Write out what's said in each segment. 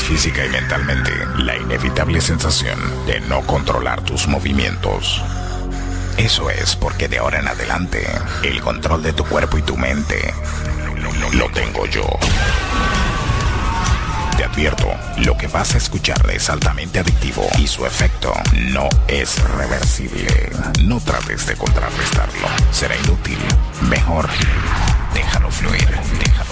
Física y mentalmente la inevitable sensación de no controlar tus movimientos. Eso es porque de ahora en adelante el control de tu cuerpo y tu mente lo tengo yo. Te advierto, lo que vas a escuchar es altamente adictivo y su efecto no es reversible. No trates de contrarrestarlo, será inútil. Mejor, déjalo fluir, déjalo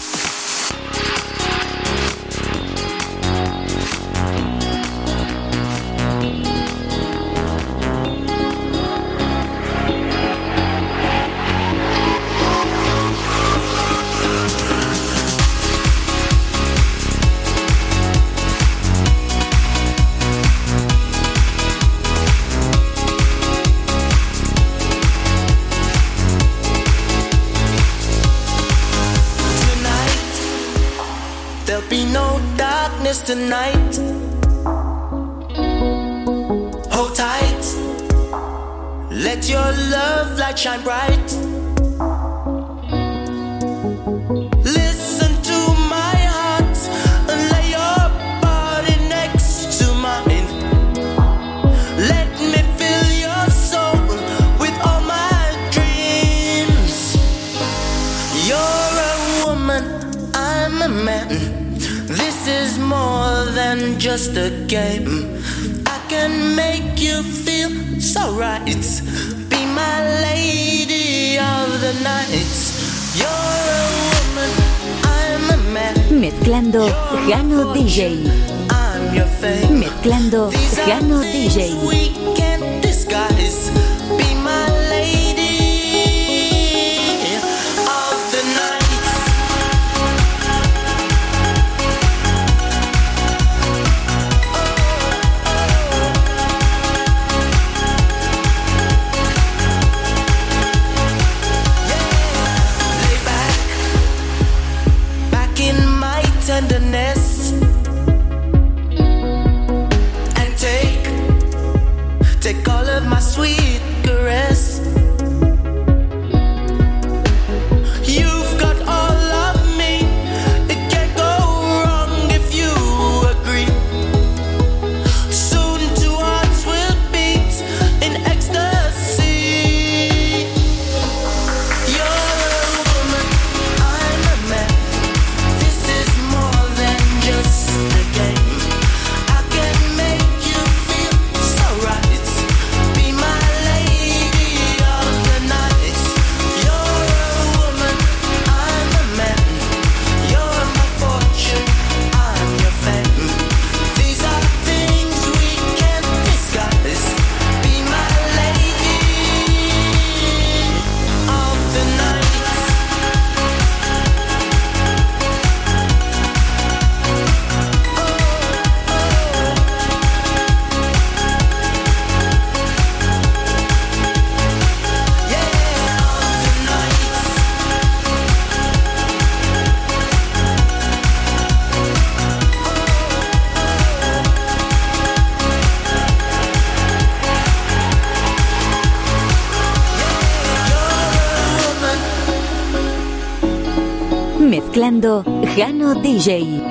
Gano DJ.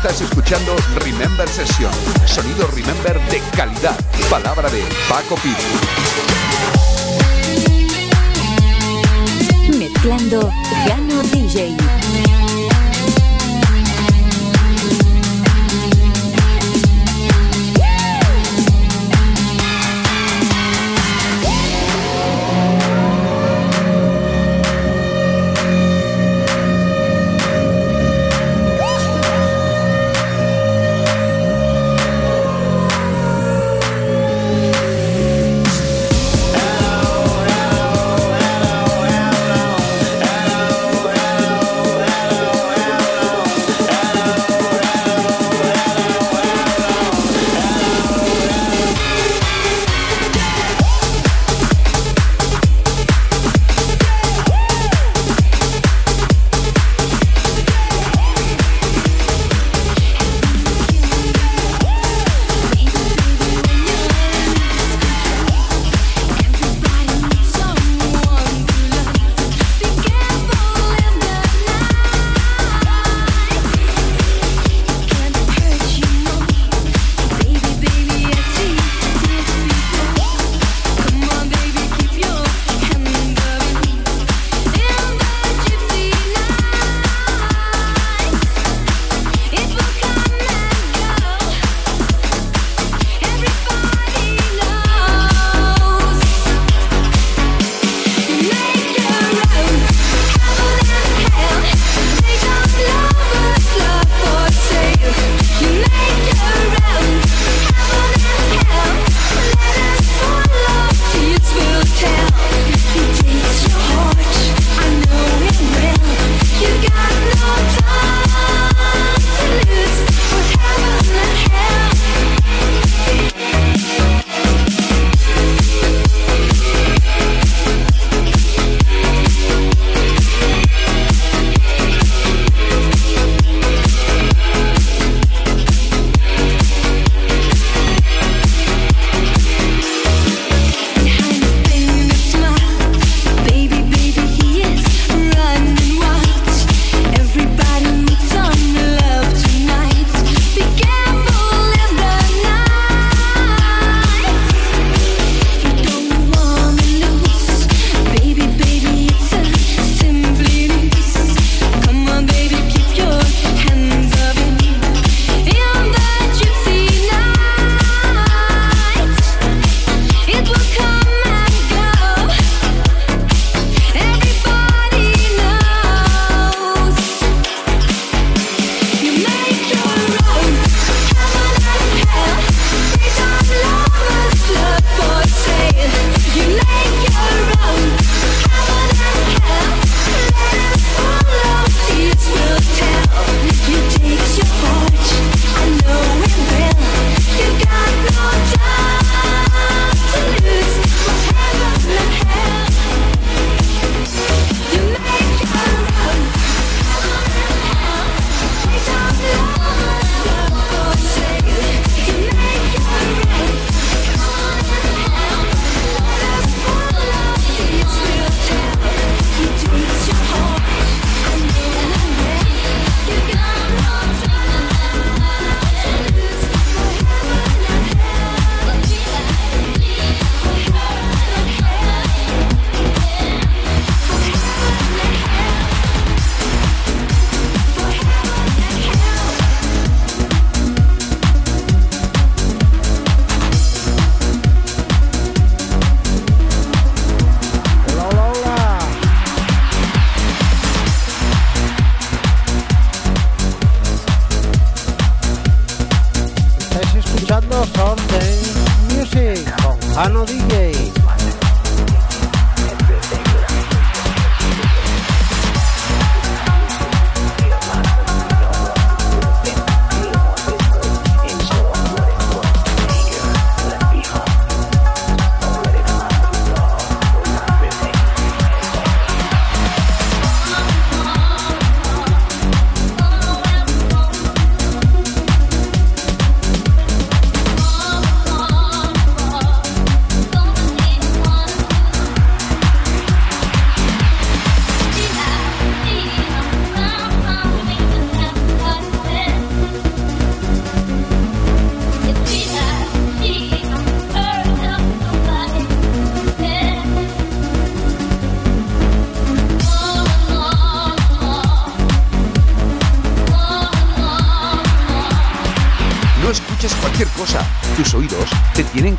Estás escuchando Remember Session, sonido Remember de calidad. Palabra de Paco Pino. Mezclando Gano DJ.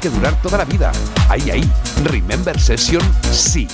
durar toda la vida. Ahí, ahí. Remember Session, sí.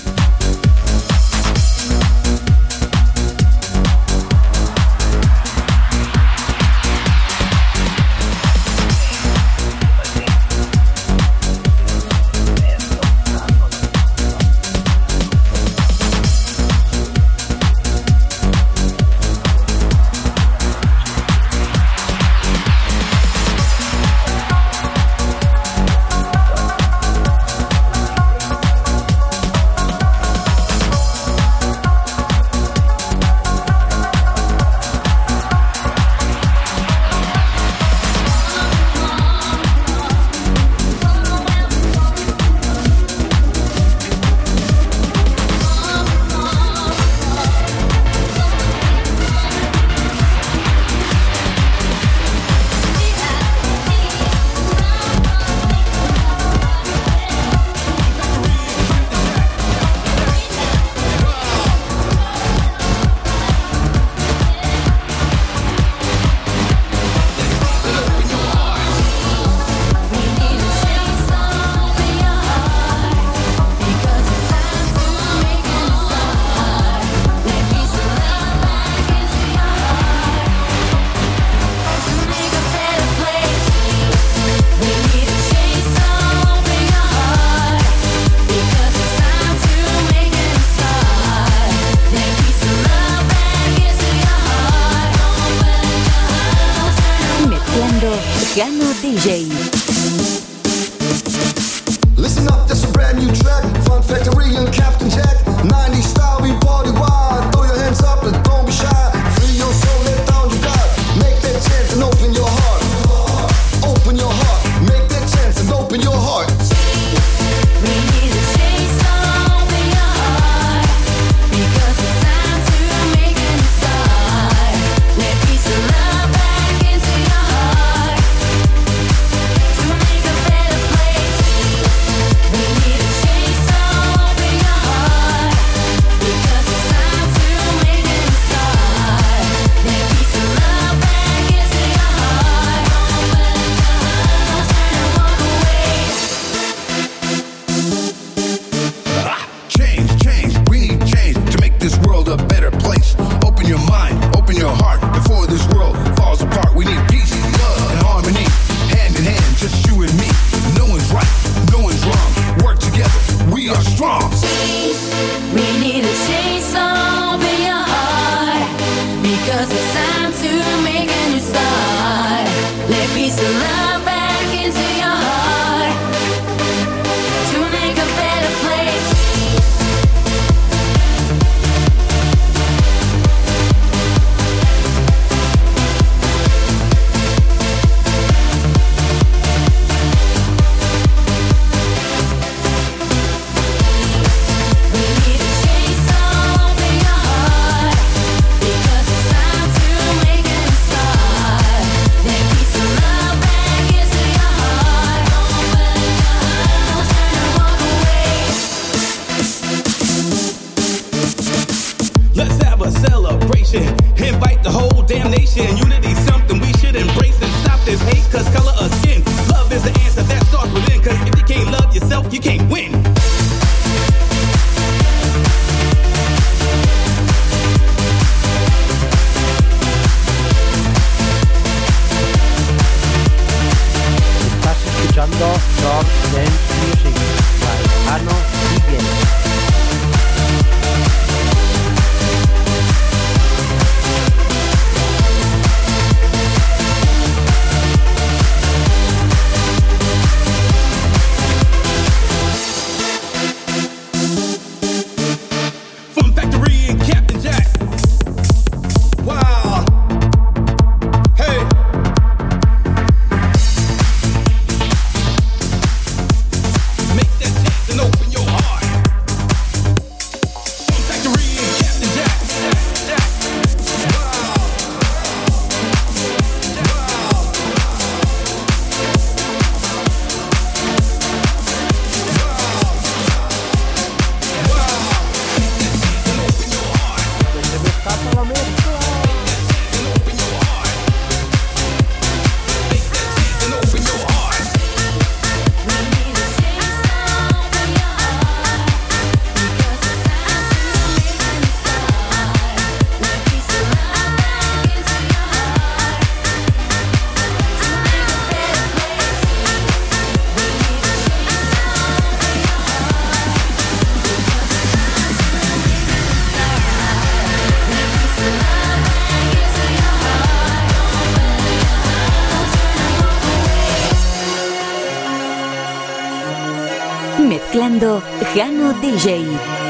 Let's have a celebration. Invite the whole damn nation. Unity's something we should embrace and stop this hate, cause color of skin. Love is the answer that starts within, cause if you can't love yourself, you can't win. Estás escuchando Short Dance Music by Arnold. Mezclando Jano DJ.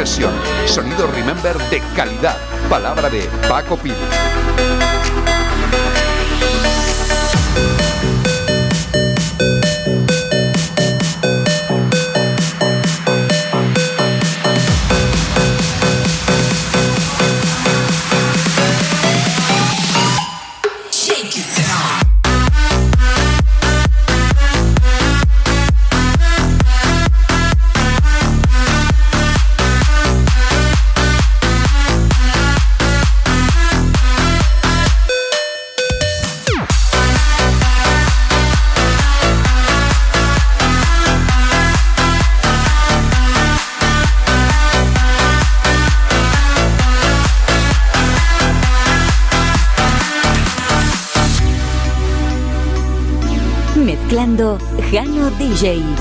Remember Jano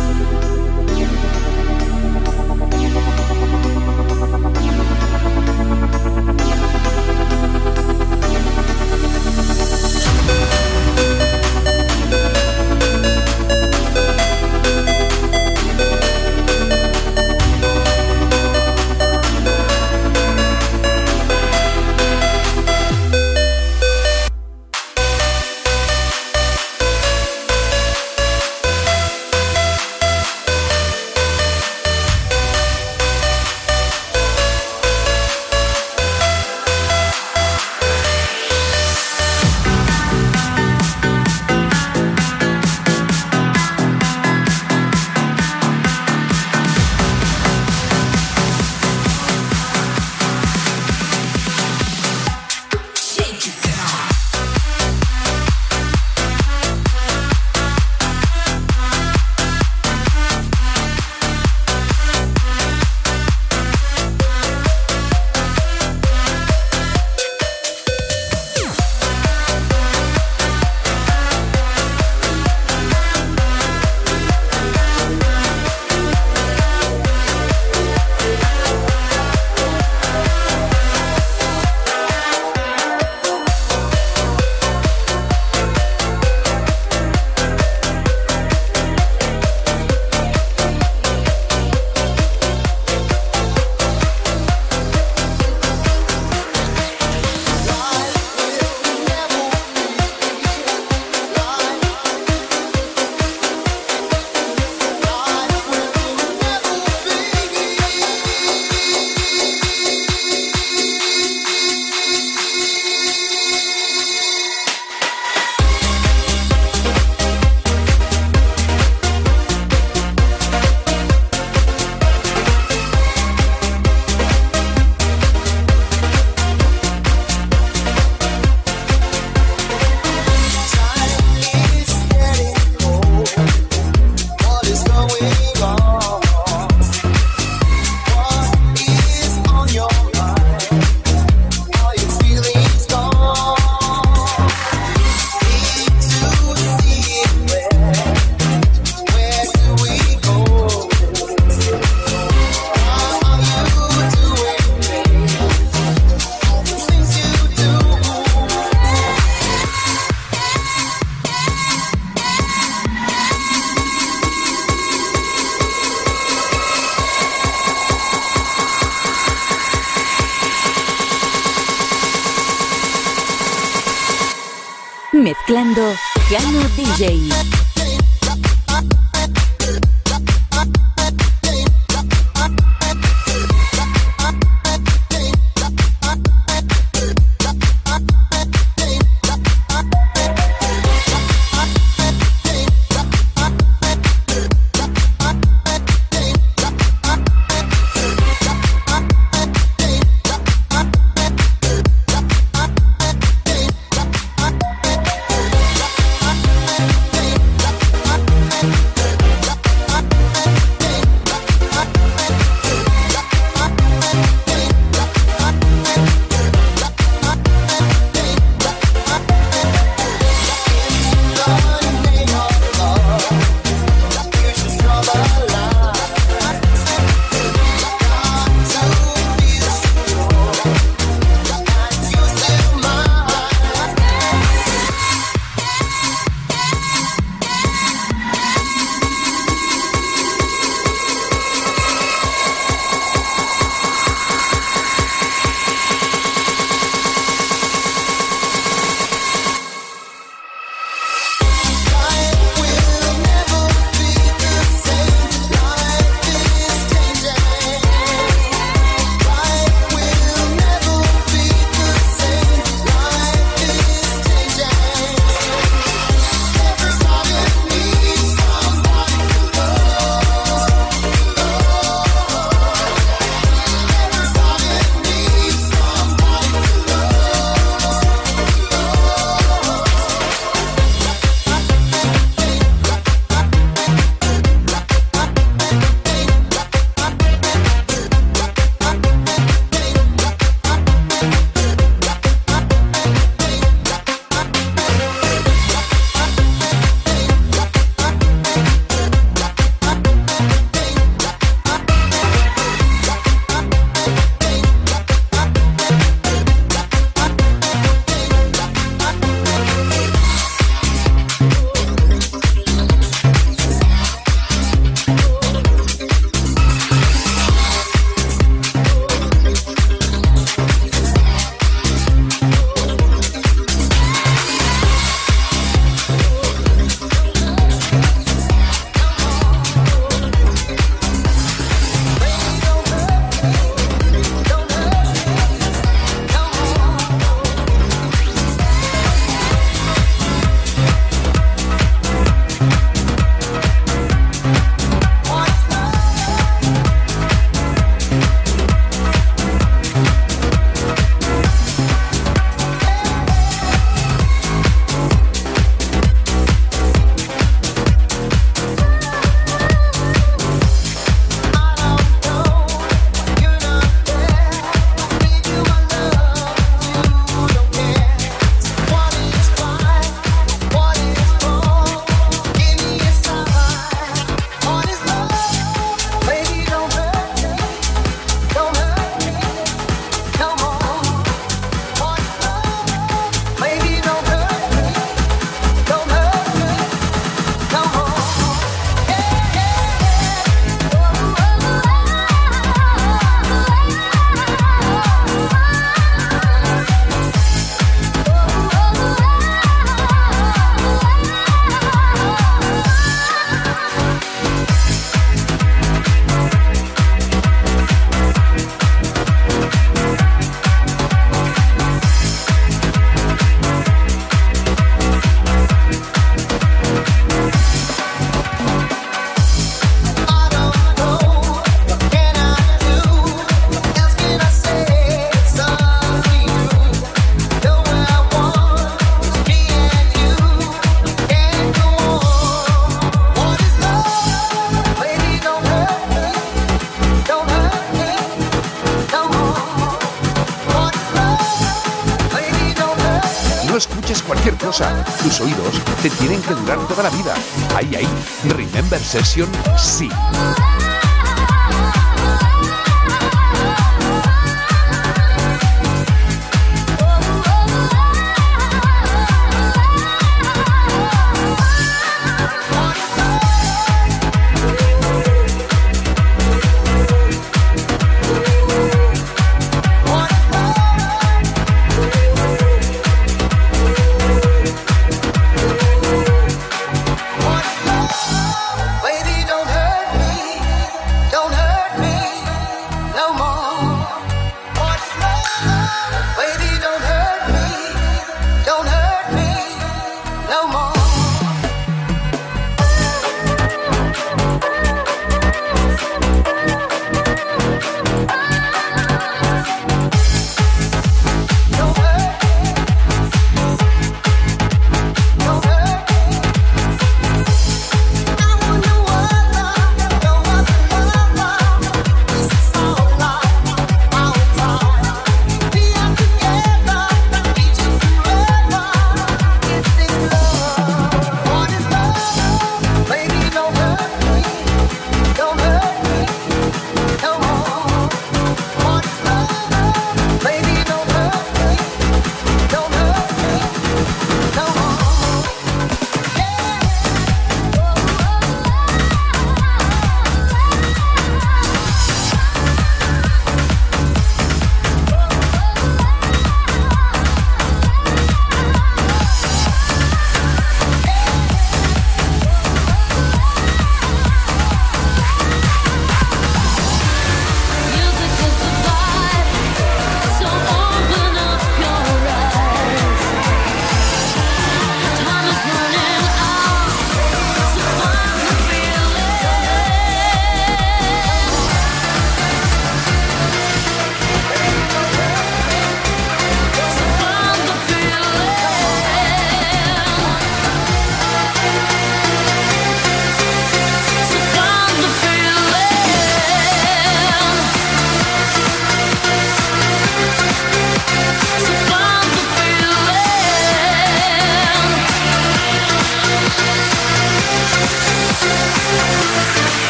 que durar toda la vida. Ahí, ahí. Remember Session, sí.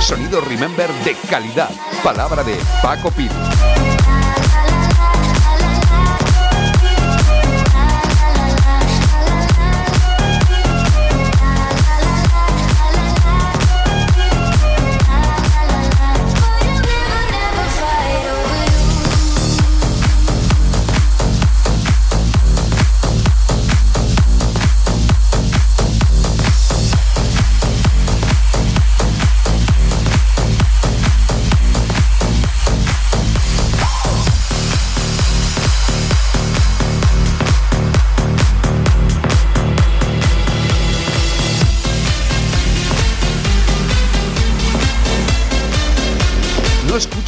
Sonido Remember de calidad. Palabra de Paco Pil.